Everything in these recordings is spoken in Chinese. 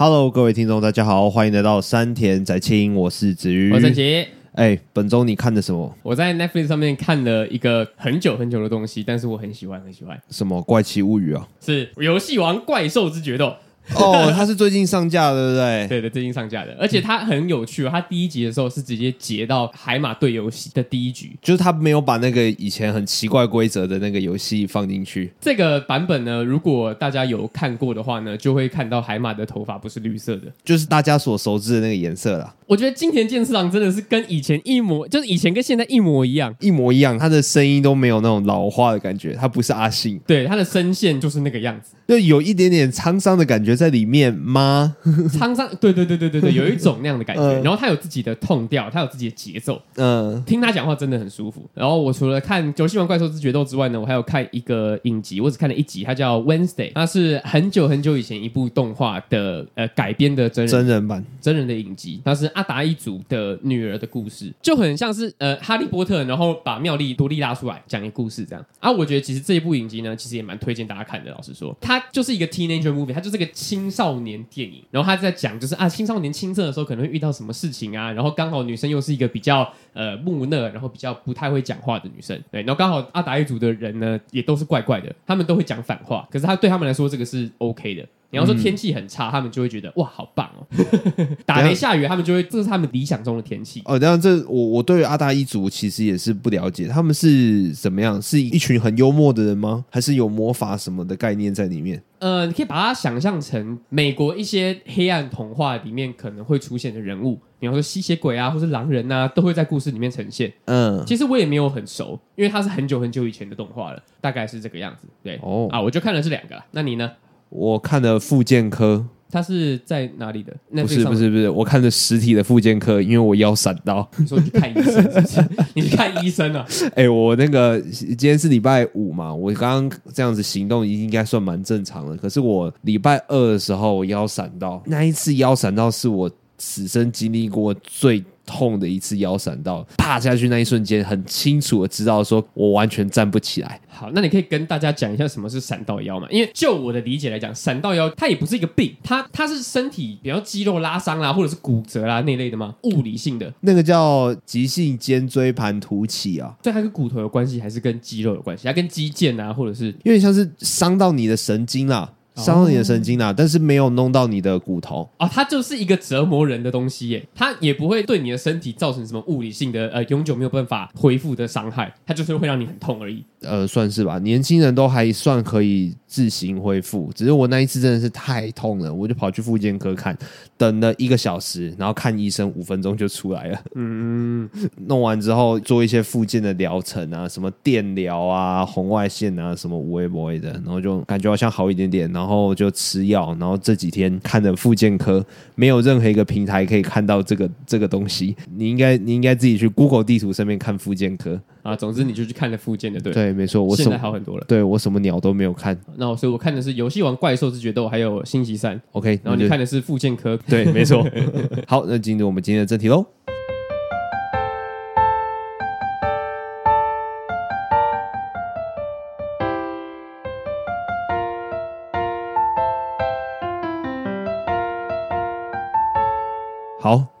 Hello，各位听众，大家好，欢迎来到山田宅青，我是子瑜，我是杰。哎，本周你看的什么？我在 Netflix 上面看了一个很久很久的东西，但是我很喜欢，很喜欢。什么怪奇物语啊？是《游戏王怪兽之决斗》。哦，它是最近上架的，对不对？对的，最近上架的，而且它很有趣哦。它第一集的时候是直接截到海马对游戏的第一局，就是它没有把那个以前很奇怪规则的那个游戏放进去。这个版本呢，如果大家有看过的话呢，就会看到海马的头发不是绿色的，就是大家所熟知的那个颜色啦。我觉得金田健次郎真的是跟以前一模，就是以前跟现在一模一样，一模一样。他的声音都没有那种老化的感觉，他不是阿信，对，他的声线就是那个样子，就有一点点沧桑的感觉在里面吗？沧桑，对对对对对对，有一种那样的感觉。嗯、然后他有自己的 tone 调，他有自己的节奏，嗯，听他讲话真的很舒服。然后我除了看《九星王怪兽之决斗》之外呢，我还有看一个影集，我只看了一集，它叫《Wednesday》，它是很久很久以前一部动画的呃改编的真人真人版真人的影集，它是阿达一族的。女儿的故事就很像是呃哈利波特，然后把妙丽多莉拉出来讲一个故事这样啊。我觉得其实这一部影集呢，其实也蛮推荐大家看的。老实说，它就是一个 teenager movie，它就是个青少年电影。然后他在讲就是啊，青少年青涩的时候可能会遇到什么事情啊。然后刚好女生又是一个比较呃木讷，然后比较不太会讲话的女生。对，然后刚好阿达一族的人呢，也都是怪怪的，他们都会讲反话。可是他对他们来说，这个是 OK 的。你要说天气很差，嗯、他们就会觉得哇，好棒哦！打雷下雨，他们就会这是他们理想中的天气哦。当然，这我我对于阿达一族其实也是不了解，他们是怎么样？是一群很幽默的人吗？还是有魔法什么的概念在里面？呃，你可以把它想象成美国一些黑暗童话里面可能会出现的人物，比方说吸血鬼啊，或是狼人啊，都会在故事里面呈现。嗯，其实我也没有很熟，因为它是很久很久以前的动画了，大概是这个样子。对哦，啊，我就看了这两个，那你呢？我看的复健科，他是在哪里的？不是不是不是，我看的实体的复健科，因为我腰闪到。你说你去看医生是不是？你去看医生啊？哎、欸，我那个今天是礼拜五嘛，我刚刚这样子行动已经应该算蛮正常的。可是我礼拜二的时候我腰闪到，那一次腰闪到是我此生经历过最。痛的一次腰闪到，趴下去那一瞬间，很清楚的知道说我完全站不起来。好，那你可以跟大家讲一下什么是闪到腰嘛？因为就我的理解来讲，闪到腰它也不是一个病，它它是身体比如肌肉拉伤啦，或者是骨折啦那类的吗？物理性的那个叫急性肩椎盘突起啊，这它跟骨头有关系还是跟肌肉有关系？它跟肌腱啊，或者是因为像是伤到你的神经啦。伤到你的神经啊，但是没有弄到你的骨头。啊，它就是一个折磨人的东西耶，它也不会对你的身体造成什么物理性的呃永久没有办法恢复的伤害，它就是会让你很痛而已。呃，算是吧，年轻人都还算可以自行恢复，只是我那一次真的是太痛了，我就跑去复健科看，等了一个小时，然后看医生五分钟就出来了。嗯，弄完之后做一些复健的疗程啊，什么电疗啊、红外线啊，什么无微不微的，然后就感觉好像好一点点，然后就吃药，然后这几天看的复健科，没有任何一个平台可以看到这个这个东西，你应该你应该自己去 Google 地图上面看复健科。啊，总之你就去看了复健的，对对，没错，我现在好很多了。对，我什么鸟都没有看，那我所以我看的是《游戏王怪兽之决斗》，还有《星期三》。OK，然后你看的是附件科，对，没错。好，那进入我们今天的正题喽。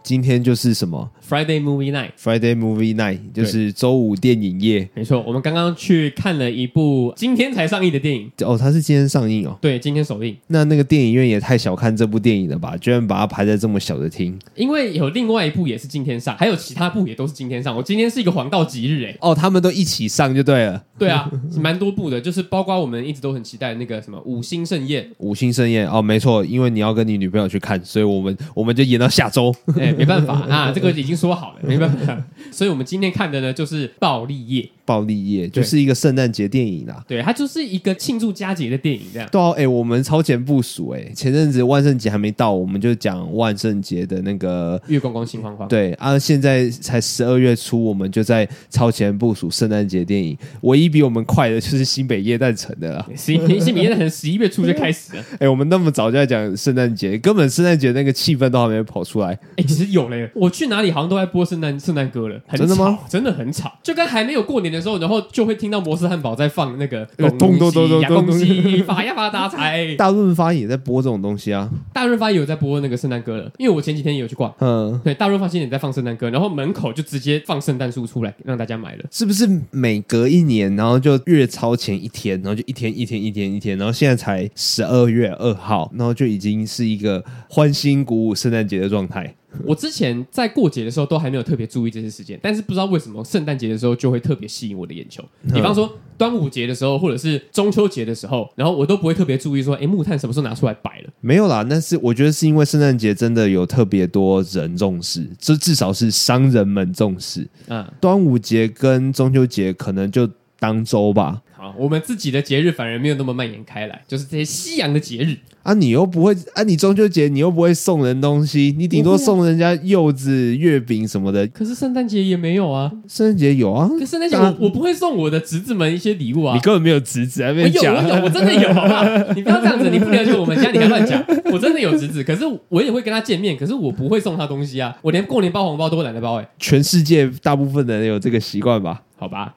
今天就是什么？Friday Movie Night，Friday Movie Night 就是周五电影夜。没错，我们刚刚去看了一部今天才上映的电影。哦，它是今天上映哦。对，今天首映。那那个电影院也太小看这部电影了吧？居然把它排在这么小的厅。因为有另外一部也是今天上，还有其他部也都是今天上。我今天是一个黄道吉日哎。哦，他们都一起上就对了。对啊，蛮多部的，就是包括我们一直都很期待那个什么《五星盛宴》。五星盛宴哦，没错，因为你要跟你女朋友去看，所以我们我们就演到下周。哎，没办法啊，这个已经说好了，没办法。所以，我们今天看的呢，就是《暴力夜》。暴力夜就是一个圣诞节电影啦，对，它就是一个庆祝佳节的电影，这样。对啊，哎、欸，我们超前部署，哎，前阵子万圣节还没到，我们就讲万圣节的那个月光光心慌慌。对啊，现在才十二月初，我们就在超前部署圣诞节电影。唯一比我们快的就是新北夜诞城的了，新 新北夜诞城十一月初就开始了。哎、欸，我们那么早就在讲圣诞节，根本圣诞节那个气氛都还没跑出来。哎、欸，其实有嘞，我去哪里好像都在播圣诞圣诞歌了，很吵，真的吗？真的很吵，就跟还没有过年的时候，然后就会听到摩斯汉堡在放那个 咚咚咚咚咚恭喜发呀发大财。大润发也在播这种东西啊，大润发也有在播那个圣诞歌了，因为我前几天也有去逛，嗯，对，大润发今年在放圣诞歌，然后门口就直接放圣诞树出来让大家买了，是不是每隔一年，然后就月超前一天，然后就一天一天一天一天，然后现在才十二月二号，然后就已经是一个欢欣鼓舞圣诞节的状态。我之前在过节的时候都还没有特别注意这些时间，但是不知道为什么圣诞节的时候就会特别吸引我的眼球。比方说端午节的时候，或者是中秋节的时候，然后我都不会特别注意说，哎，木炭什么时候拿出来摆了？没有啦，但是我觉得是因为圣诞节真的有特别多人重视，这至少是商人们重视。嗯，端午节跟中秋节可能就当周吧。好，我们自己的节日反而没有那么蔓延开来，就是这些西洋的节日。啊，你又不会啊，你中秋节你又不会送人东西，你顶多送人家柚子、月饼什么的。可是圣诞节也没有啊，圣诞节有啊。可是圣诞节我我不会送我的侄子们一些礼物啊。你根本没有侄子，啊没讲。我有，我有，我真的有，好不好？你不要这样子，你不了解我们家，你还乱讲。我真的有侄子，可是我也会跟他见面，可是我不会送他东西啊。我连过年包红包都懒得包，哎。全世界大部分的人有这个习惯吧？好吧，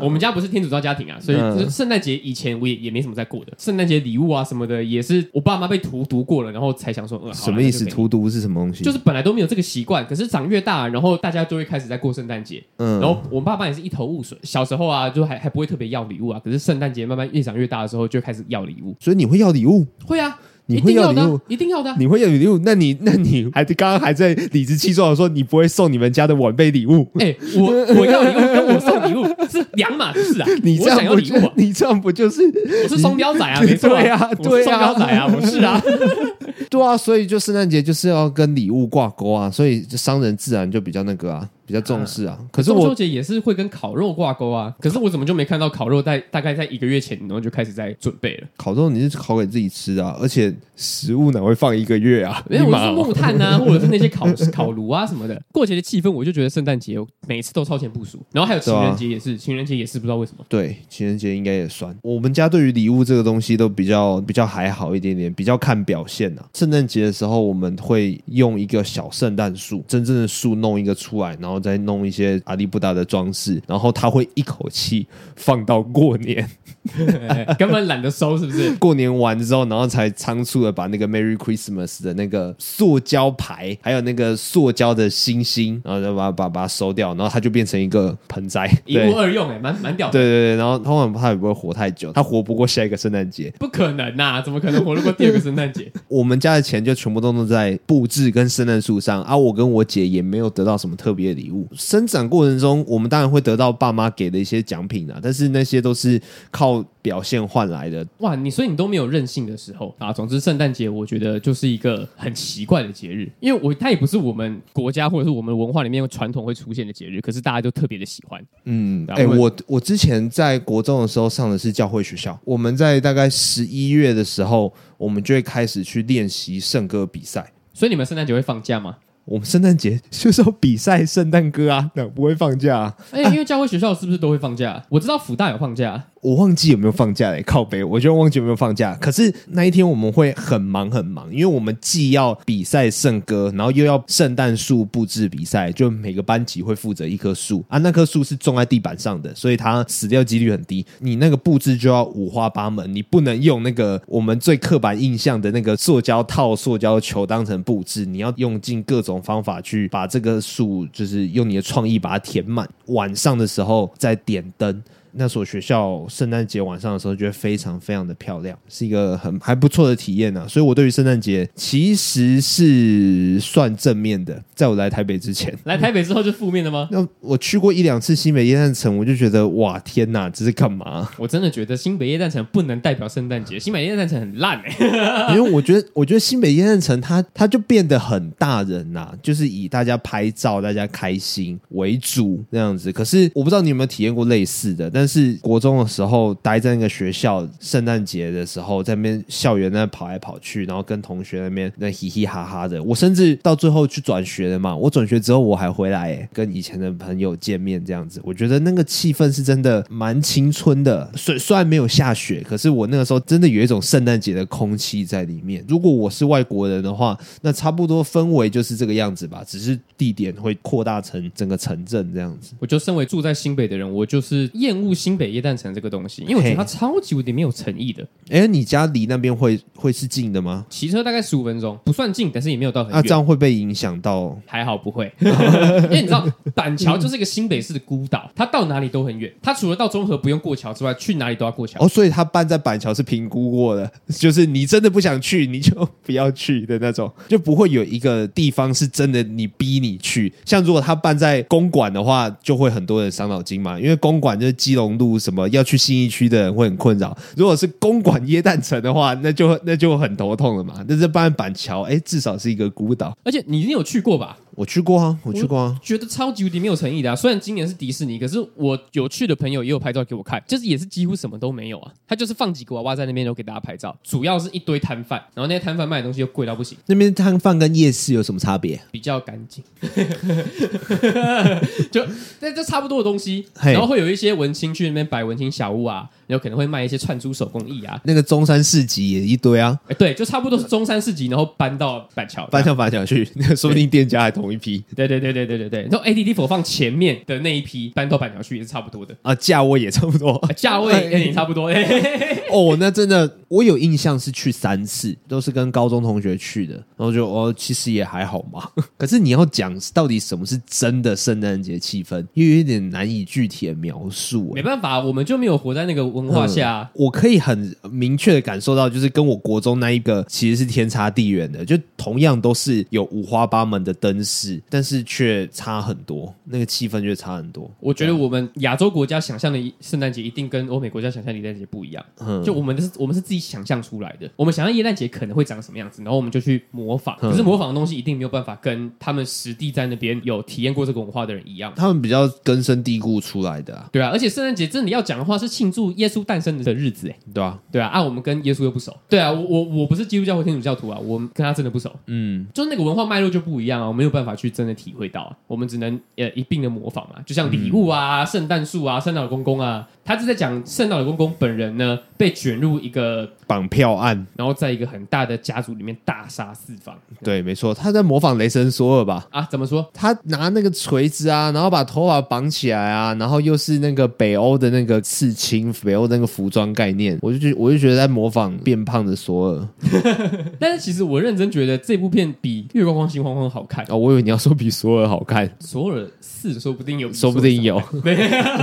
我们家不是天主教家庭啊，所以圣诞节以前我也也没什么在过的。圣诞节礼物啊什么的，也是我爸妈被荼毒过了，然后才想说，呃，什么意思？荼毒是什么东西？就是本来都没有这个习惯，可是长越大，然后大家就会开始在过圣诞节。嗯，然后我爸爸也是一头雾水。小时候啊，就还还不会特别要礼物啊，可是圣诞节慢慢越长越大的时候，就开始要礼物。所以你会要礼物？会啊。你会要礼物，一定要的。你会要礼物，那你那你还刚刚还在理直气壮的说你不会送你们家的晚辈礼物？哎，我我要礼物跟我送礼物 是两码事啊！你这样不就你这样不就是我是双标仔啊？没错，对啊，对啊，双标仔啊，不是啊，对啊，所以就圣诞节就是要跟礼物挂钩啊，所以商人自然就比较那个啊。比较重视啊，可是我中秋节也是会跟烤肉挂钩啊。可是我怎么就没看到烤肉在大概在一个月前，然后就开始在准备了？烤肉你是烤给自己吃啊，而且食物哪会放一个月啊？没有，我是木炭啊，或者是那些烤 烤炉啊什么的。过节的气氛，我就觉得圣诞节每次都超前部署。然后还有情人节也是，情人节也是不知道为什么。对，情人节应该也算。我们家对于礼物这个东西都比较比较还好一点点，比较看表现啊。圣诞节的时候，我们会用一个小圣诞树，真正的树弄一个出来，然后再弄一些。阿里布达的装饰，然后他会一口气放到过年，根本懒得收，是不是？过年完之后，然后才仓促的把那个 Merry Christmas 的那个塑胶牌，还有那个塑胶的星星，然后就把把把它收掉，然后它就变成一个盆栽，一物二用，哎，蛮蛮屌的。对对对，然后通常他也不会活太久，他活不过下一个圣诞节，不可能呐、啊，怎么可能活得过第二个圣诞节？我们家的钱就全部都弄在布置跟圣诞树上，而、啊、我跟我姐也没有得到什么特别的礼物，生长。过程中，我们当然会得到爸妈给的一些奖品啊，但是那些都是靠表现换来的。哇，你所以你都没有任性的时候啊。总之，圣诞节我觉得就是一个很奇怪的节日，因为我它也不是我们国家或者是我们文化里面传统会出现的节日，可是大家都特别的喜欢。嗯，哎、欸，我我之前在国中的时候上的是教会学校，我们在大概十一月的时候，我们就会开始去练习圣歌比赛。所以你们圣诞节会放假吗？我们圣诞节就是要比赛圣诞歌啊，那不会放假啊？哎、欸，因为教会学校是不是都会放假？我知道辅大有放假。我忘记有没有放假嘞，靠北，我就忘记有没有放假。可是那一天我们会很忙很忙，因为我们既要比赛圣歌，然后又要圣诞树布置比赛，就每个班级会负责一棵树啊。那棵树是种在地板上的，所以它死掉几率很低。你那个布置就要五花八门，你不能用那个我们最刻板印象的那个塑胶套、塑胶球当成布置，你要用尽各种方法去把这个树，就是用你的创意把它填满。晚上的时候再点灯。那所学校圣诞节晚上的时候，觉得非常非常的漂亮，是一个很还不错的体验呢、啊。所以我对于圣诞节其实是算正面的。在我来台北之前，来台北之后就负面的吗？那我去过一两次新北夜诞城，我就觉得哇天哪，这是干嘛？我真的觉得新北夜诞城不能代表圣诞节，新北夜诞城很烂哎、欸。因为我觉得，我觉得新北夜诞城它它就变得很大人呐、啊，就是以大家拍照、大家开心为主那样子。可是我不知道你有没有体验过类似的，但但是国中的时候待在那个学校，圣诞节的时候在那边校园那跑来跑去，然后跟同学那边那嘻嘻哈哈的。我甚至到最后去转学了嘛，我转学之后我还回来，跟以前的朋友见面这样子。我觉得那个气氛是真的蛮青春的。虽虽然没有下雪，可是我那个时候真的有一种圣诞节的空气在里面。如果我是外国人的话，那差不多氛围就是这个样子吧，只是地点会扩大成整个城镇这样子。我就身为住在新北的人，我就是厌恶新北耶诞城这个东西，因为我觉得它超级无敌没有诚意的。哎，你家离那边会会是近的吗？骑车大概十五分钟，不算近，但是也没有到很远。那、啊、这样会被影响到？还好不会，因为你知道板桥就是一个新北市的孤岛，它到哪里都很远。它除了到中和不用过桥之外，去哪里都要过桥。哦，所以它办在板桥是评估过的，就是你真的不想去，你就不要去的那种，就不会有一个地方是真的你逼你去。像如果它办在公馆的话，就会很多人伤脑筋嘛，因为公馆就是基隆路什么要去信义区的人会很困扰。如果是公馆椰蛋城的话，那就那就很头痛了嘛。那这半板桥，哎，至少是一个孤岛，而且你一定有去过吧？我去过啊，我去过啊，觉得超级无敌没有诚意的啊！虽然今年是迪士尼，可是我有去的朋友也有拍照给我看，就是也是几乎什么都没有啊。他就是放几个娃娃在那边，然后给大家拍照，主要是一堆摊贩，然后那些摊贩卖的东西又贵到不行。那边摊贩跟夜市有什么差别？比较干净，就那这差不多的东西，然后会有一些文青去那边摆文青小屋啊。有可能会卖一些串珠手工艺啊，那个中山市集也一堆啊，哎，对，就差不多是中山市集，然后搬到板桥，搬到板桥去，那说不定店家还同一批。对对对对对对对，然后 ADD 佛放前面的那一批搬到板桥去也是差不多的啊，价位也差不多，价位也差不多。哦，那真的，我有印象是去三次，都是跟高中同学去的，然后就哦，其实也还好嘛。可是你要讲到底什么是真的圣诞节气氛，又有一点难以具体的描述。没办法，我们就没有活在那个。文化下、嗯，我可以很明确的感受到，就是跟我国中那一个其实是天差地远的。就同样都是有五花八门的灯饰，但是却差很多，那个气氛却差很多。我觉得我们亚洲国家想象的圣诞节一定跟欧美国家想象的圣诞节不一样。嗯，就我们的是，我们是自己想象出来的。我们想象耶诞节可能会长什么样子，然后我们就去模仿。可是模仿的东西一定没有办法跟他们实地在那边有体验过这个文化的人一样。他们比较根深蒂固出来的、啊。对啊，而且圣诞节真的要讲的话，是庆祝耶稣诞生的日子，哎，对啊，对啊，啊，我们跟耶稣又不熟，对啊，我我我不是基督教或天主教徒啊，我们跟他真的不熟，嗯，就那个文化脉络就不一样啊，我没有办法去真的体会到啊，我们只能呃一并的模仿嘛，就像礼物啊、圣诞树啊、圣诞老公公啊，他是在讲圣诞老公公本人呢被卷入一个绑票案，然后在一个很大的家族里面大杀四方，对，没错，他在模仿雷神索尔吧？啊，怎么说？他拿那个锤子啊，然后把头发绑起来啊，然后又是那个北欧的那个刺青，北欧那个服装概念，我就觉我就觉得在模仿变胖的索尔。但是其实我认真觉得这部片比《月光光心慌慌》好看哦，我以为你要说比索尔好看，索尔四说不定有，说不定有，对，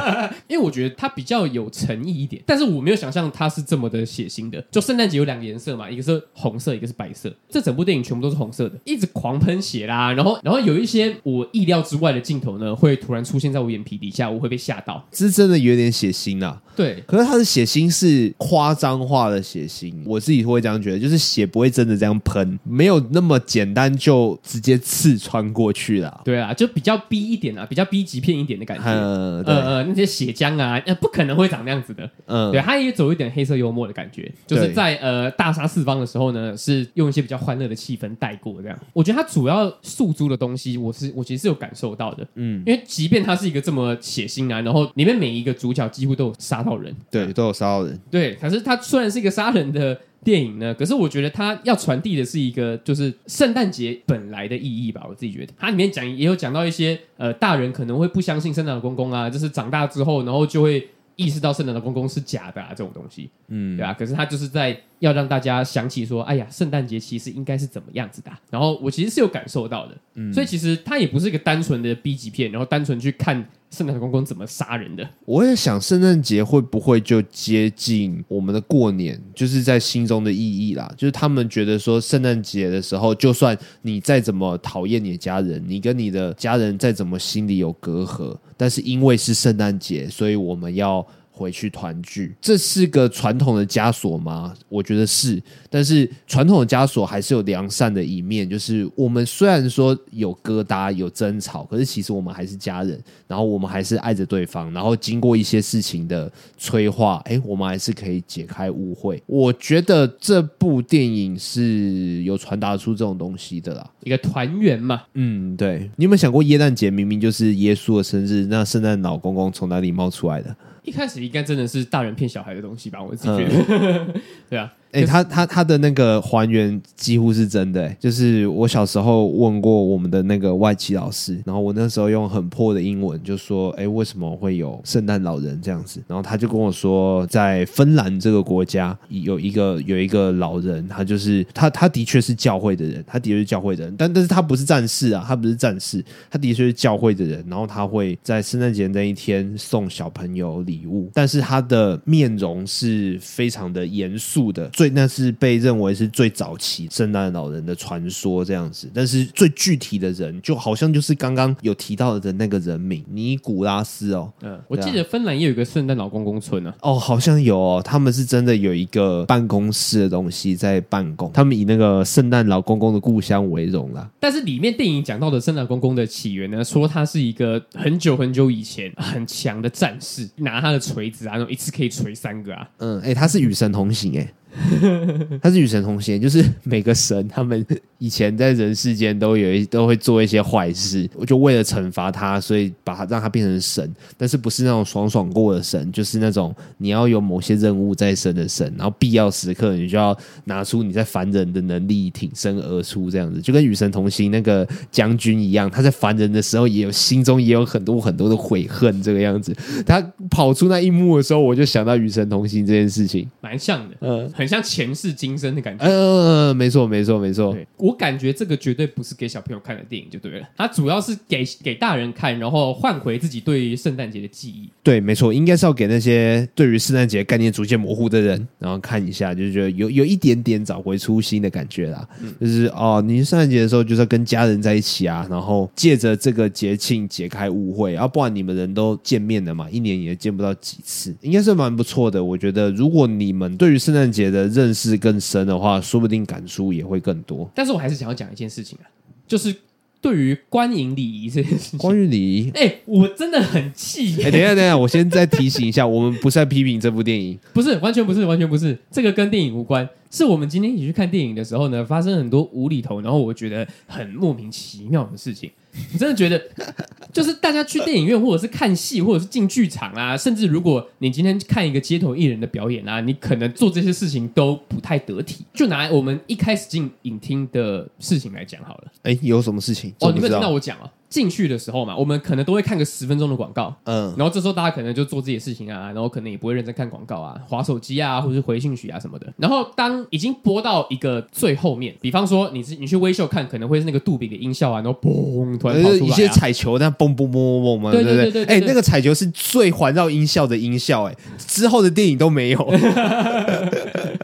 因为我觉得它比较有诚意一点，但是我没有想象它是这么的血腥的。就圣诞节有两个颜色嘛，一个是红色，一个是白色。这整部电影全部都是红色的，一直狂喷血啦，然后然后有一些我意料之外的镜头呢，会突然出现在我眼皮底下，我会被吓到。这是真的有点血腥啊。对，可是他的血腥是夸张化的血腥，我自己会这样觉得，就是血不会真的这样喷，没有那么简单就直接刺穿过去了。对啊，就比较逼一点啊，比较逼急片一点的感觉。呃呃，那些血浆啊，不可能会长那样子的。嗯，对，他也走一点黑色幽默的感觉，就是在呃大杀四方的时候呢，是用一些比较欢乐的气氛带过这样。我觉得他主要诉诸的东西，我是我其实是有感受到的。嗯，因为即便他是一个这么血腥啊，然后里面每一个主角几乎都有杀到人，对，都有杀到人。对，可是它虽然是一个杀人的电影呢，可是我觉得它要传递的是一个就是圣诞节本来的意义吧。我自己觉得，它里面讲也有讲到一些呃，大人可能会不相信圣诞老公公啊，就是长大之后，然后就会。意识到圣诞老公公是假的啊，这种东西，嗯，对啊。可是他就是在要让大家想起说，哎呀，圣诞节其实应该是怎么样子的啊。然后我其实是有感受到的，嗯，所以其实它也不是一个单纯的 B 级片，然后单纯去看圣诞公公怎么杀人的。我也想，圣诞节会不会就接近我们的过年，就是在心中的意义啦。就是他们觉得说，圣诞节的时候，就算你再怎么讨厌你的家人，你跟你的家人再怎么心里有隔阂，但是因为是圣诞节，所以我们要。回去团聚。这是个传统的枷锁吗？我觉得是，但是传统的枷锁还是有良善的一面，就是我们虽然说有疙瘩、有争吵，可是其实我们还是家人，然后我们还是爱着对方，然后经过一些事情的催化，哎，我们还是可以解开误会。我觉得这部电影是有传达出这种东西的啦，一个团圆嘛。嗯，对。你有没有想过，耶诞节明明就是耶稣的生日，那圣诞老公公从哪里冒出来的？一开始应该真的是大人骗小孩的东西吧？我自己觉得，嗯、对啊。哎、欸，他他他的那个还原几乎是真的、欸，就是我小时候问过我们的那个外籍老师，然后我那时候用很破的英文就说，哎、欸，为什么会有圣诞老人这样子？然后他就跟我说，在芬兰这个国家有一个有一个老人，他就是他他的确是教会的人，他的确是教会的人，但但是他不是战士啊，他不是战士，他的确是教会的人，然后他会在圣诞节那一天送小朋友礼物，但是他的面容是非常的严肃的。最那是被认为是最早期圣诞老人的传说这样子，但是最具体的人就好像就是刚刚有提到的那个人名尼古拉斯哦。嗯，我记得芬兰也有一个圣诞老公公村呢、啊。哦，好像有哦，他们是真的有一个办公室的东西在办公，他们以那个圣诞老公公的故乡为荣啦。但是里面电影讲到的圣诞老公公的起源呢，说他是一个很久很久以前很强的战士，拿他的锤子啊，然后一次可以锤三个啊。嗯，哎、欸，他是与神同行哎、欸。他是与神同行，就是每个神他们以前在人世间都有一都会做一些坏事，我就为了惩罚他，所以把他让他变成神，但是不是那种爽爽过的神，就是那种你要有某些任务在身的神，然后必要时刻你就要拿出你在凡人的能力挺身而出，这样子就跟与神同行那个将军一样，他在凡人的时候也有心中也有很多很多的悔恨，这个样子。他跑出那一幕的时候，我就想到与神同行这件事情，蛮像的，嗯。很像前世今生的感觉。嗯，没错，没错，没错。我感觉这个绝对不是给小朋友看的电影，就对了。它主要是给给大人看，然后换回自己对于圣诞节的记忆。对，没错，应该是要给那些对于圣诞节概念逐渐模糊的人，然后看一下，就是觉得有有一点点找回初心的感觉啦。嗯，就是哦，你圣诞节的时候就是要跟家人在一起啊，然后借着这个节庆解开误会，要、啊、不然你们人都见面了嘛，一年也见不到几次，应该是蛮不错的。我觉得，如果你们对于圣诞节的认识更深的话，说不定感触也会更多。但是我还是想要讲一件事情啊，就是对于观影礼仪这件事情。观影礼仪，哎、欸，我真的很气、欸。哎、欸，等一下，等一下，我先再提醒一下，我们不是在批评这部电影，不是，完全不是，完全不是，这个跟电影无关。是我们今天一起去看电影的时候呢，发生很多无厘头，然后我觉得很莫名其妙的事情。我真的觉得，就是大家去电影院，或者是看戏，或者是进剧场啊，甚至如果你今天看一个街头艺人的表演啊，你可能做这些事情都不太得体。就拿我们一开始进影厅的事情来讲好了。哎，有什么事情？哦，你们听到我讲啊？进去的时候嘛，我们可能都会看个十分钟的广告，嗯，然后这时候大家可能就做自己的事情啊，然后可能也不会认真看广告啊，划手机啊，或者是回信息啊什么的。然后当已经播到一个最后面，比方说你是你去微秀看，可能会是那个杜比的音效啊，然后嘣突然跑出来、啊、一些彩球，那嘣嘣嘣嘣嘣嘛，对对？对对，哎，那个彩球是最环绕音效的音效、欸，哎，之后的电影都没有，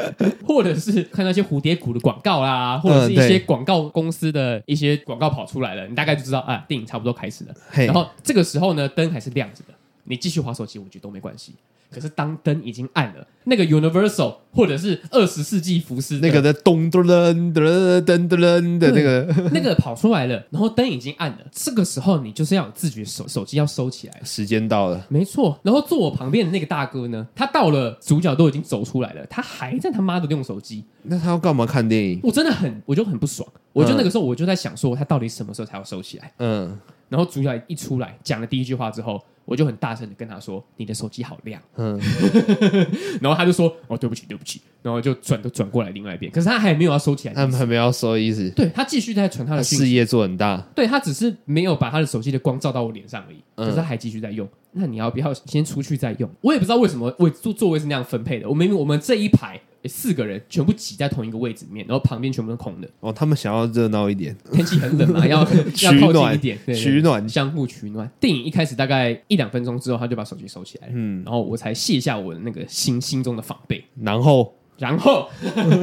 或者是看到一些蝴蝶谷的广告啦，或者是一些广告公司的一些广告跑出来了，你大概就知道啊。电影差不多开始了，然后这个时候呢，灯还是亮着的，你继续划手机，我觉得都没关系。可是当灯已经暗了，那个 Universal 或者是二十世纪福斯那个的咚咚噔噔噔噔的那个那个跑出来了，然后灯已经暗了，这个时候你就是要有自觉手手机要收起来，时间到了，没错。然后坐我旁边的那个大哥呢，他到了主角都已经走出来了，他还在他妈的用手机，那他要干嘛看电影？我真的很，我就很不爽。我就那个时候我就在想说，他到底什么时候才要收起来？嗯。然后主角一出来讲了第一句话之后，我就很大声的跟他说：“你的手机好亮。”嗯，然后他就说：“哦，对不起，对不起。”然后就转都转过来另外一边，可是他还没有要收起来，他还没有要收的意思。对，他继续在传他的事业做很大，对，他只是没有把他的手机的光照到我脸上而已，可是他还继续在用。那你要不要先出去再用？我也不知道为什么位座座位是那样分配的。我明明我们这一排。四个人全部挤在同一个位置里面，然后旁边全部都空的。哦，他们想要热闹一点，天气很冷嘛，要 要靠近一点，取暖，相互取暖。电影一开始大概一两分钟之后，他就把手机收起来，嗯，然后我才卸下我的那个心心中的防备。然后然后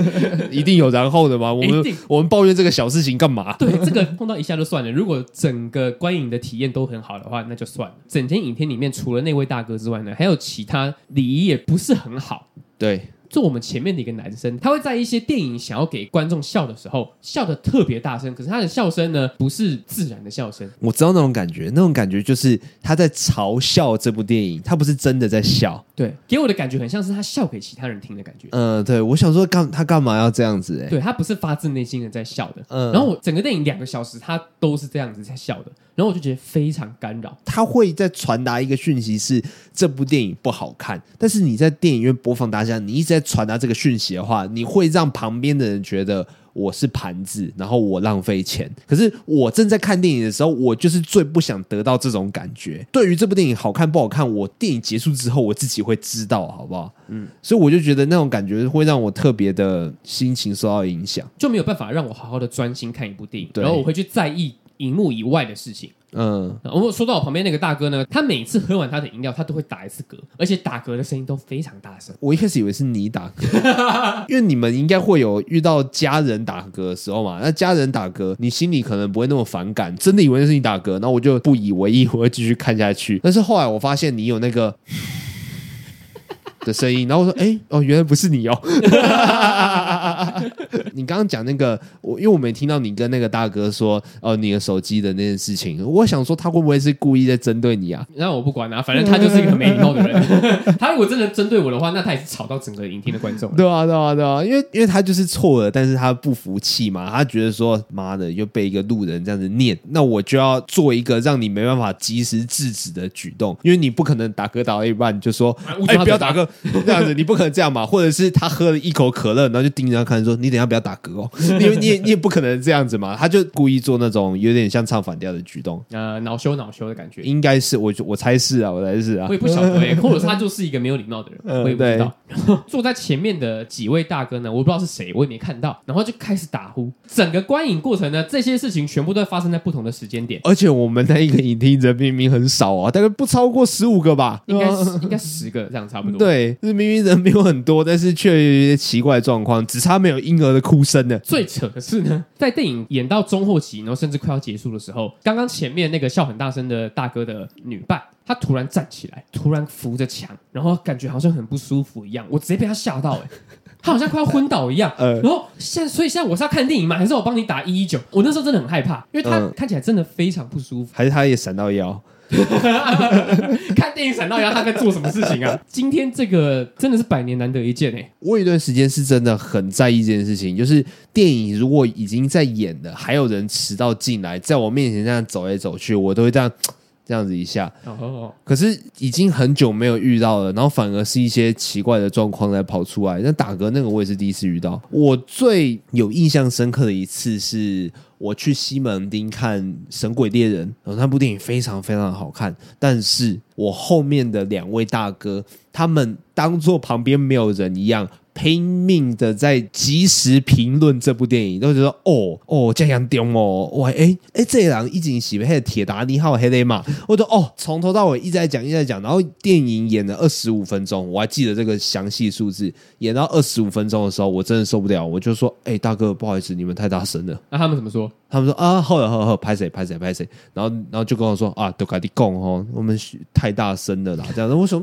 一定有然后的吗？我们我们抱怨这个小事情干嘛？对，这个碰到一下就算了。如果整个观影的体验都很好的话，那就算了。整天影片里面除了那位大哥之外呢，还有其他礼仪也不是很好。对。就我们前面的一个男生，他会在一些电影想要给观众笑的时候，笑的特别大声，可是他的笑声呢，不是自然的笑声。我知道那种感觉，那种感觉就是他在嘲笑这部电影，他不是真的在笑。对，给我的感觉很像是他笑给其他人听的感觉。嗯、呃，对，我想说干他干嘛要这样子、欸？哎，对，他不是发自内心的在笑的。嗯，呃、然后我整个电影两个小时，他都是这样子在笑的。然后我就觉得非常干扰，他会在传达一个讯息是这部电影不好看，但是你在电影院播放大家，你一直在传达这个讯息的话，你会让旁边的人觉得我是盘子，然后我浪费钱。可是我正在看电影的时候，我就是最不想得到这种感觉。对于这部电影好看不好看，我电影结束之后我自己会知道，好不好？嗯，所以我就觉得那种感觉会让我特别的心情受到影响，就没有办法让我好好的专心看一部电影，对然后我会去在意。荧幕以外的事情，嗯，我说到我旁边那个大哥呢，他每次喝完他的饮料，他都会打一次嗝，而且打嗝的声音都非常大声。我一开始以为是你打嗝，因为你们应该会有遇到家人打嗝的时候嘛。那家人打嗝，你心里可能不会那么反感，真的以为是你打嗝，那我就不以为意，我会继续看下去。但是后来我发现你有那个的声音，然后我说：“哎，哦，原来不是你哦。”你刚刚讲那个，我因为我没听到你跟那个大哥说哦，你的手机的那件事情，我想说他会不会是故意在针对你啊？那我不管啊，反正他就是一个很没礼貌的人。他如果真的针对我的话，那他也是吵到整个影厅的观众。对啊，对啊，对啊，因为因为他就是错了，但是他不服气嘛，他觉得说妈的又被一个路人这样子念，那我就要做一个让你没办法及时制止的举动，因为你不可能打嗝打到一半就说哎不要打嗝 这样子，你不可能这样嘛，或者是他喝了一口可乐，然后就盯着他看说你等下不要打嗝哦。因 为你也你也不可能这样子嘛，他就故意做那种有点像唱反调的举动，呃，恼羞恼羞的感觉，应该是我我猜是啊，我猜是啊，我也不晓得、欸，或者是他就是一个没有礼貌的人，我也不知道。对坐在前面的几位大哥呢，我不知道是谁，我也没看到，然后就开始打呼。整个观影过程呢，这些事情全部都发生在不同的时间点，而且我们那一个影厅人明明很少啊，大概不超过十五个吧，应该应该十个这样差不多。对，就是明明人没有很多，但是却有一些奇怪的状况，只差没有婴儿的哭声呢。最扯的是呢，在电影演到中后期，然后甚至快要结束的时候，刚刚前面那个笑很大声的大哥的女伴，她突然站起来，突然扶着墙，然后感觉好像很不舒服一样，我直接被她吓到、欸，哎，她好像快要昏倒一样。呃，然后现在，所以现在我是要看电影吗？还是我帮你打一一九？我那时候真的很害怕，因为她看起来真的非常不舒服，还是她也闪到腰。看电影闪到腰，他在做什么事情啊？今天这个真的是百年难得一见哎！我有一段时间是真的很在意这件事情，就是电影如果已经在演了，还有人迟到进来，在我面前这样走来走去，我都会这样这样子一下。可是已经很久没有遇到了，然后反而是一些奇怪的状况在跑出来。那打嗝那个我也是第一次遇到。我最有印象深刻的一次是。我去西门町看《神鬼猎人》，然后那部电影非常非常的好看，但是我后面的两位大哥，他们当做旁边没有人一样。拼命的在及时评论这部电影，都觉得哦哦这样丢哦，哇哎哎这人一景喜欢铁达尼号黑雷嘛，我说哦从头到尾一直在讲一直在讲，然后电影演了二十五分钟，我还记得这个详细数字，演到二十五分钟的时候，我真的受不了，我就说哎大哥不好意思，你们太大声了。那他们怎么说？他们说啊好了好好，拍谁拍谁拍谁，然后然后就跟我说啊都赶紧讲哦，我们太大声了啦，这样子，我说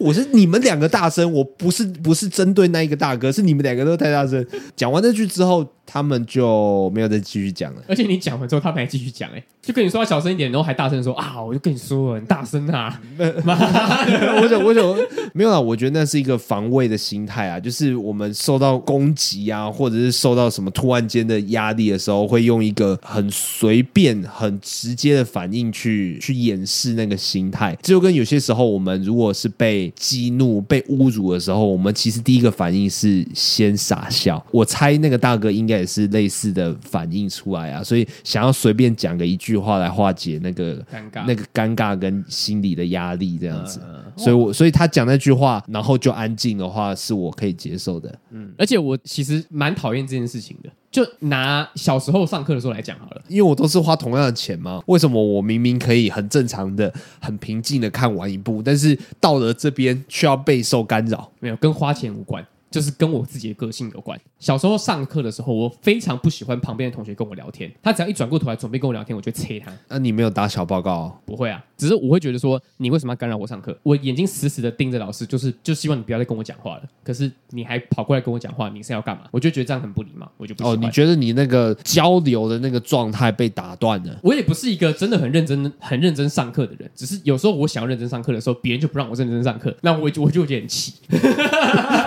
我是你们两个大声，我不是不是针对那一个大哥，是你们两个都太大声。讲完这句之后，他们就没有再继续讲了。而且你讲完之后，他们还继续讲，哎，就跟你说要小声一点，然后还大声说啊，我就跟你说很大声啊。我想我想没有啦，我觉得那是一个防卫的心态啊，就是我们受到攻击啊，或者是受到什么突然间的压力的时候，会用一个很随便、很直接的反应去去掩饰那个心态。这就跟有些时候我们如果是被激怒、被侮辱的时候，我们其实第一个反应是先傻笑。我猜那个大哥应该也是类似的反应出来啊，所以想要随便讲个一句话来化解那个尴尬、那个尴尬跟心理的压力这样子。所以我所以他讲那句话，然后就安静的话，是我可以接受的。嗯，而且我其实蛮讨厌这件事情的。就拿小时候上课的时候来讲好了，因为我都是花同样的钱嘛，为什么我明明可以很正常的、很平静的看完一部，但是到了这边却要备受干扰？没有，跟花钱无关。就是跟我自己的个性有关。小时候上课的时候，我非常不喜欢旁边的同学跟我聊天。他只要一转过头来准备跟我聊天，我就催他。那、啊、你没有打小报告、哦？不会啊，只是我会觉得说，你为什么要干扰我上课？我眼睛死死的盯着老师，就是就希望你不要再跟我讲话了。可是你还跑过来跟我讲话，你是要干嘛？我就觉得这样很不礼貌，我就不喜欢。哦，你觉得你那个交流的那个状态被打断了？我也不是一个真的很认真、很认真上课的人，只是有时候我想要认真上课的时候，别人就不让我认真上课，那我就我就有点气。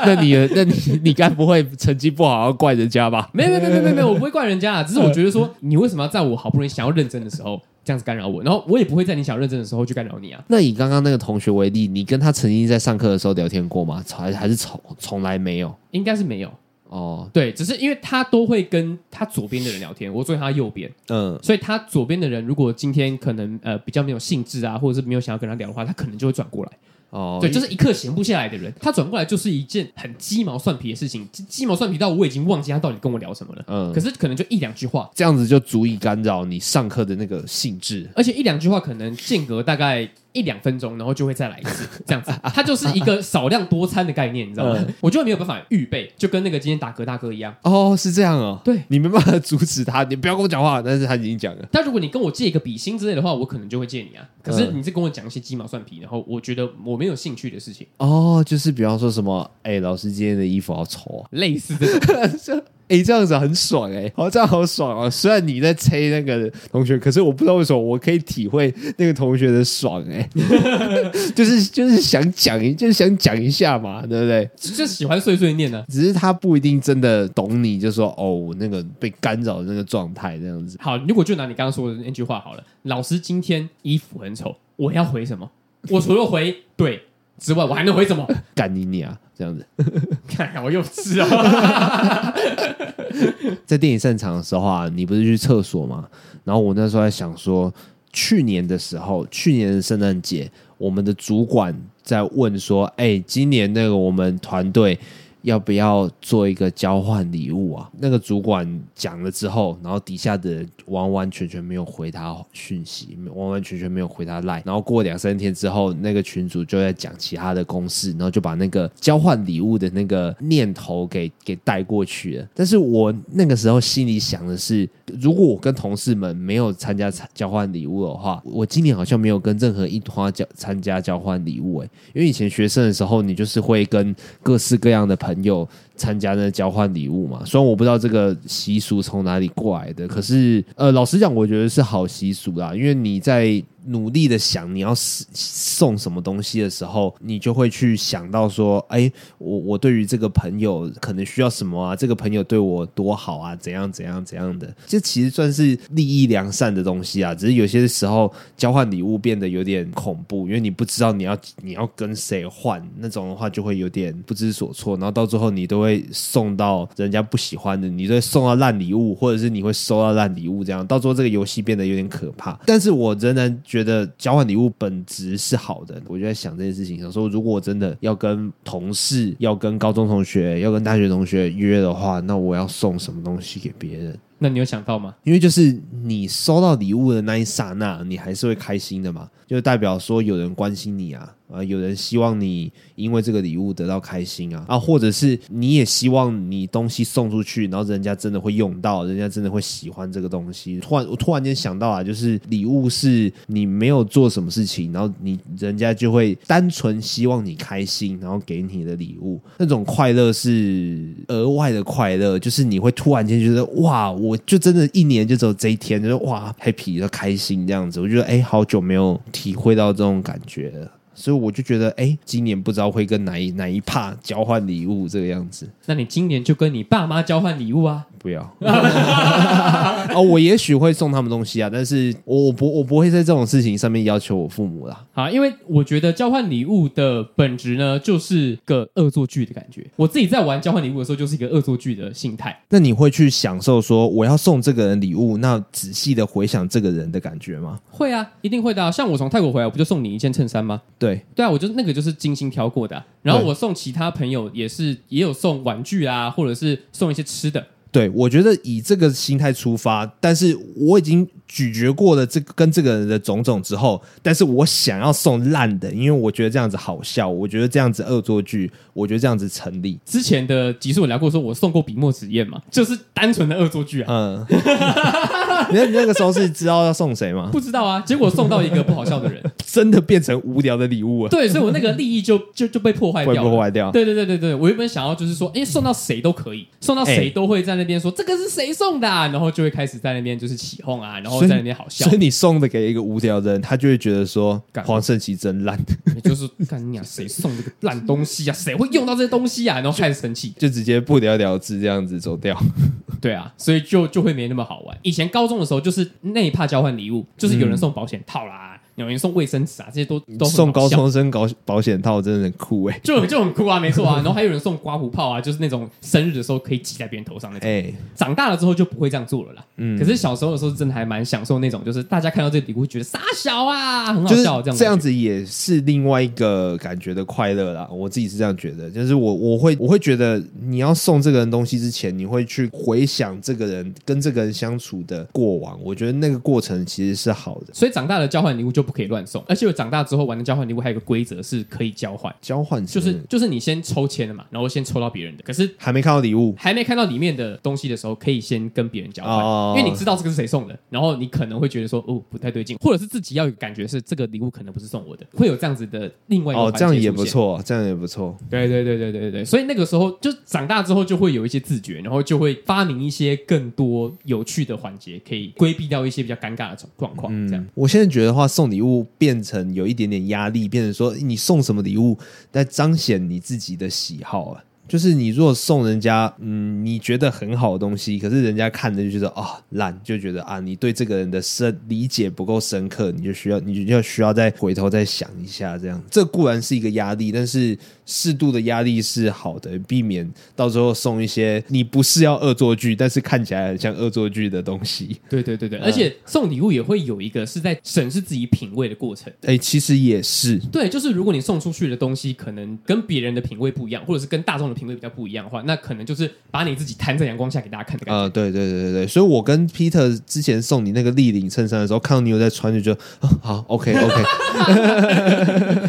那你那你你该不会成绩不好要怪人家吧？没有没有没有没有没有，我不会怪人家啊。只是我觉得说，你为什么要在我好不容易想要认真的时候这样子干扰我？然后我也不会在你想认真的时候去干扰你啊。那以刚刚那个同学为例，你跟他曾经在上课的时候聊天过吗？还还是从从来没有？应该是没有哦。对，只是因为他都会跟他左边的人聊天，我坐在他右边，嗯，所以他左边的人如果今天可能呃比较没有兴致啊，或者是没有想要跟他聊的话，他可能就会转过来。哦，对，就是一刻闲不下来的人，他转过来就是一件很鸡毛蒜皮的事情，鸡毛蒜皮到我已经忘记他到底跟我聊什么了。嗯，可是可能就一两句话，这样子就足以干扰你上课的那个兴致，而且一两句话可能间隔大概。一两分钟，然后就会再来一次，这样子，它就是一个少量多餐的概念，你知道吗？嗯、我就没有办法预备，就跟那个今天打嗝大哥一样。哦，是这样哦。对，你没办法阻止他，你不要跟我讲话，但是他已经讲了。但如果你跟我借一个笔芯之类的话，我可能就会借你啊。可是你是跟我讲一些鸡毛蒜皮，然后我觉得我没有兴趣的事情。哦，就是比方说什么，哎，老师今天的衣服好丑啊，类似这种。哎、欸，这样子很爽哎、欸，好，这样好爽哦！虽然你在催那个同学，可是我不知道为什么我可以体会那个同学的爽哎、欸，就是就是想讲，就是想讲一下嘛，对不对？就喜欢碎碎念呢、啊，只是他不一定真的懂你，就说哦，那个被干扰的那个状态这样子。好，如果就拿你刚刚说的那句话好了，老师今天衣服很丑，我要回什么？我除了回对之外，我还能回什么？干你你啊！这样子，看我幼稚啊！在电影散场的时候啊，你不是去厕所吗？然后我那时候在想说，去年的时候，去年的圣诞节，我们的主管在问说：“哎，今年那个我们团队。”要不要做一个交换礼物啊？那个主管讲了之后，然后底下的人完完全全没有回他讯息，完完全全没有回他赖。然后过两三天之后，那个群主就在讲其他的公事，然后就把那个交换礼物的那个念头给给带过去了。但是我那个时候心里想的是，如果我跟同事们没有参加交换礼物的话，我今年好像没有跟任何一团交参加交换礼物诶，因为以前学生的时候，你就是会跟各式各样的朋朋友参加那交换礼物嘛？虽然我不知道这个习俗从哪里过来的，可是呃，老实讲，我觉得是好习俗啦，因为你在。努力的想你要送什么东西的时候，你就会去想到说，哎，我我对于这个朋友可能需要什么啊？这个朋友对我多好啊？怎样怎样怎样的？这其实算是利益良善的东西啊。只是有些时候交换礼物变得有点恐怖，因为你不知道你要你要跟谁换，那种的话就会有点不知所措。然后到最后你都会会送到人家不喜欢的，你就会送到烂礼物，或者是你会收到烂礼物，这样到时候这个游戏变得有点可怕。但是我仍然。觉得交换礼物本质是好的，我就在想这件事情，想说如果我真的要跟同事、要跟高中同学、要跟大学同学约的话，那我要送什么东西给别人？那你有想到吗？因为就是你收到礼物的那一刹那，你还是会开心的嘛，就代表说有人关心你啊。啊，有人希望你因为这个礼物得到开心啊，啊，或者是你也希望你东西送出去，然后人家真的会用到，人家真的会喜欢这个东西。突然，我突然间想到啊，就是礼物是你没有做什么事情，然后你人家就会单纯希望你开心，然后给你的礼物，那种快乐是额外的快乐，就是你会突然间觉得哇，我我就真的一年就只有这一天，就是哇，happy 就开心这样子。我觉得哎，好久没有体会到这种感觉了。所以我就觉得，哎，今年不知道会跟哪一哪一帕交换礼物这个样子。那你今年就跟你爸妈交换礼物啊？不要 哦，我也许会送他们东西啊，但是我不我不会在这种事情上面要求我父母啦。好，因为我觉得交换礼物的本质呢，就是个恶作剧的感觉。我自己在玩交换礼物的时候，就是一个恶作剧的心态。那你会去享受说我要送这个人礼物，那仔细的回想这个人的感觉吗？会啊，一定会的啊。像我从泰国回来，我不就送你一件衬衫吗？对对啊，我就那个就是精心挑过的啊。然后我送其他朋友也是，也有送玩具啊，或者是送一些吃的。对，我觉得以这个心态出发，但是我已经咀嚼过了这个跟这个人的种种之后，但是我想要送烂的，因为我觉得这样子好笑，我觉得这样子恶作剧，我觉得这样子成立。之前的集数我聊过，说我送过笔墨纸砚嘛，就是单纯的恶作剧啊。嗯，你那你那个时候是知道要送谁吗？不知道啊，结果送到一个不好笑的人，真的变成无聊的礼物了。对，所以我那个利益就就就被破坏掉了，破坏掉。对对对对对，我原本想要就是说，哎，送到谁都可以，送到谁都会在那边说、欸、这个是谁送的、啊，然后就会开始在那边就是起哄啊，然后在那边好笑。所以你送的给一个无聊的人，他就会觉得说黄圣琪真烂，就是干你啊，谁送这个烂东西啊？谁会用到这些东西啊？然后开始生气，就直接不了了之这样子走掉。对啊，所以就就会没那么好玩。以前高中的时候，就是那一趴交换礼物，就是有人送保险套啦。嗯有人送卫生纸啊，这些都都送高中生搞保险套，真的很酷哎，就就很酷啊，没错啊。然后还有人送刮胡泡啊，就是那种生日的时候可以挤在别人头上那种。哎，长大了之后就不会这样做了啦。嗯，可是小时候的时候真的还蛮享受那种，就是大家看到这个礼物会觉得傻小啊，很好笑这样。这样子也是另外一个感觉的快乐啦。我自己是这样觉得，就是我我会我会觉得你要送这个人东西之前，你会去回想这个人跟这个人相处的过往。我觉得那个过程其实是好的。所以长大了交换礼物就不可以乱送，而且。我长大之后玩的交换礼物还有个规则是可以交换，交换就是就是你先抽签的嘛，然后先抽到别人的，可是还没看到礼物，还没看到里面的东西的时候，可以先跟别人交换，因为你知道这个是谁送的，然后你可能会觉得说哦不太对劲，或者是自己要有感觉是这个礼物可能不是送我的，会有这样子的另外一个哦，这样也不错，这样也不错，对对对对对对对，所以那个时候就长大之后就会有一些自觉，然后就会发明一些更多有趣的环节，可以规避掉一些比较尴尬的状况。这样，我现在觉得话送礼物变成有一点点。压力变成说，你送什么礼物在彰显你自己的喜好啊？就是你如果送人家，嗯，你觉得很好的东西，可是人家看着就觉得啊烂，就觉得啊，你对这个人的深理解不够深刻，你就需要，你就需要再回头再想一下，这样。这固然是一个压力，但是适度的压力是好的，避免到时候送一些你不是要恶作剧，但是看起来很像恶作剧的东西。对对对对，而且送礼物也会有一个是在审视自己品味的过程。哎，其实也是。对，就是如果你送出去的东西可能跟别人的品味不一样，或者是跟大众的品味比较不一样的话，那可能就是把你自己摊在阳光下给大家看的感觉。啊、呃，对对对对对，所以我跟 Peter 之前送你那个立领衬衫的时候，看到你有在穿，就觉得、哦、好 OK OK。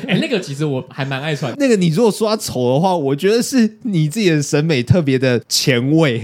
哎，那个其实我还蛮爱穿。那个你如果说他丑的话，我觉得是你自己的审美特别的前卫，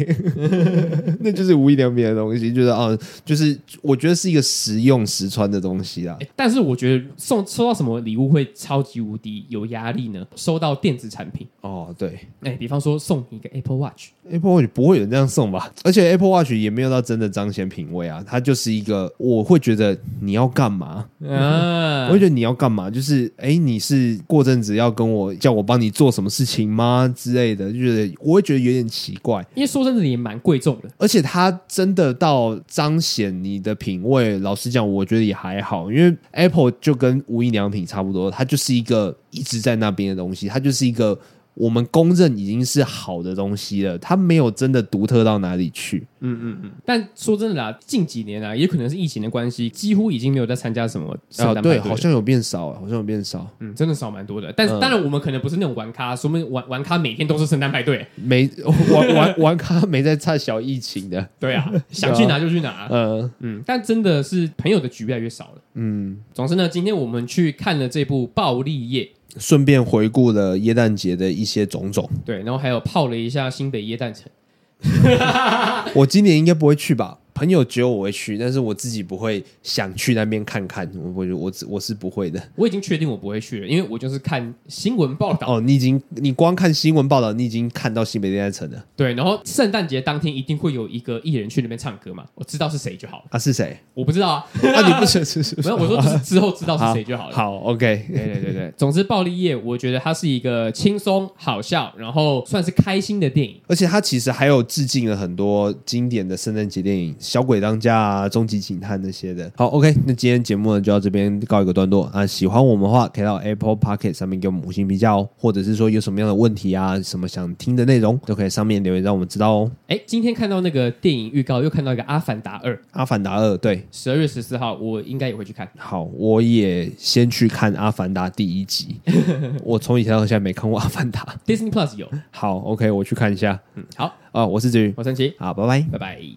那就是无印良品的东西，就是啊，就是我觉得是一个实用实穿的东西啦。但是我觉得送收到什么礼物会超级无敌有压力呢？收到电子产品哦，对。哎，比方说送你一个 Apple Watch，Apple Watch 不会有人这样送吧？而且 Apple Watch 也没有到真的彰显品味啊，它就是一个我会觉得你要干嘛？啊，我会觉得你要干嘛？就是哎，你是过阵子要跟我叫我帮你做什么事情吗之类的？就觉得我会觉得有点奇怪，因为说真的也蛮贵重的，而且它真的到彰显你的品味，老实讲，我觉得也还好，因为 Apple 就跟无印良品差不多，它就是一个一直在那边的东西，它就是一个。我们公认已经是好的东西了，它没有真的独特到哪里去。嗯嗯嗯。但说真的啦，近几年啊，也可能是疫情的关系，几乎已经没有在参加什么。啊，对，好像有变少，好像有变少。嗯，真的少蛮多的。但是、嗯、当然，我们可能不是那种玩咖，说明玩玩咖每天都是圣诞派对，没 玩玩玩咖没在差小疫情的。对啊，想去哪就去哪。嗯嗯。但真的是朋友的局越来越少了。嗯。总之呢，今天我们去看了这部《暴力夜》。顺便回顾了耶诞节的一些种种，对，然后还有泡了一下新北耶诞城。我今年应该不会去吧？朋友觉得我会去，但是我自己不会想去那边看看。我我我我是不会的。我已经确定我不会去了，因为我就是看新闻报道。哦，你已经你光看新闻报道，你已经看到新北电台城了。对，然后圣诞节当天一定会有一个艺人去那边唱歌嘛？我知道是谁就好了。啊，是谁？我不知道啊。那、啊、你不是是是？没有，我说就是之后知道是谁就好了。好，好，OK。对对对对。总之，暴力夜我觉得它是一个轻松好笑，然后算是开心的电影，而且它其实还有致敬了很多经典的圣诞节电影，《小鬼当家》。啊，终极警探那些的，好，OK，那今天节目呢就到这边告一个段落啊。喜欢我们的话，可以到 Apple Podcast 上面给我们五星评价哦，或者是说有什么样的问题啊，什么想听的内容，都可以上面留言让我们知道哦。哎，今天看到那个电影预告，又看到一个《阿凡达二》，《阿凡达二》对，十二月十四号，我应该也会去看。好，我也先去看《阿凡达》第一集，我从以前到现在没看过《阿凡达》，Disney Plus 有。好，OK，我去看一下。嗯，好，哦，我是子瑜，我是陈奇，好，拜拜，拜拜。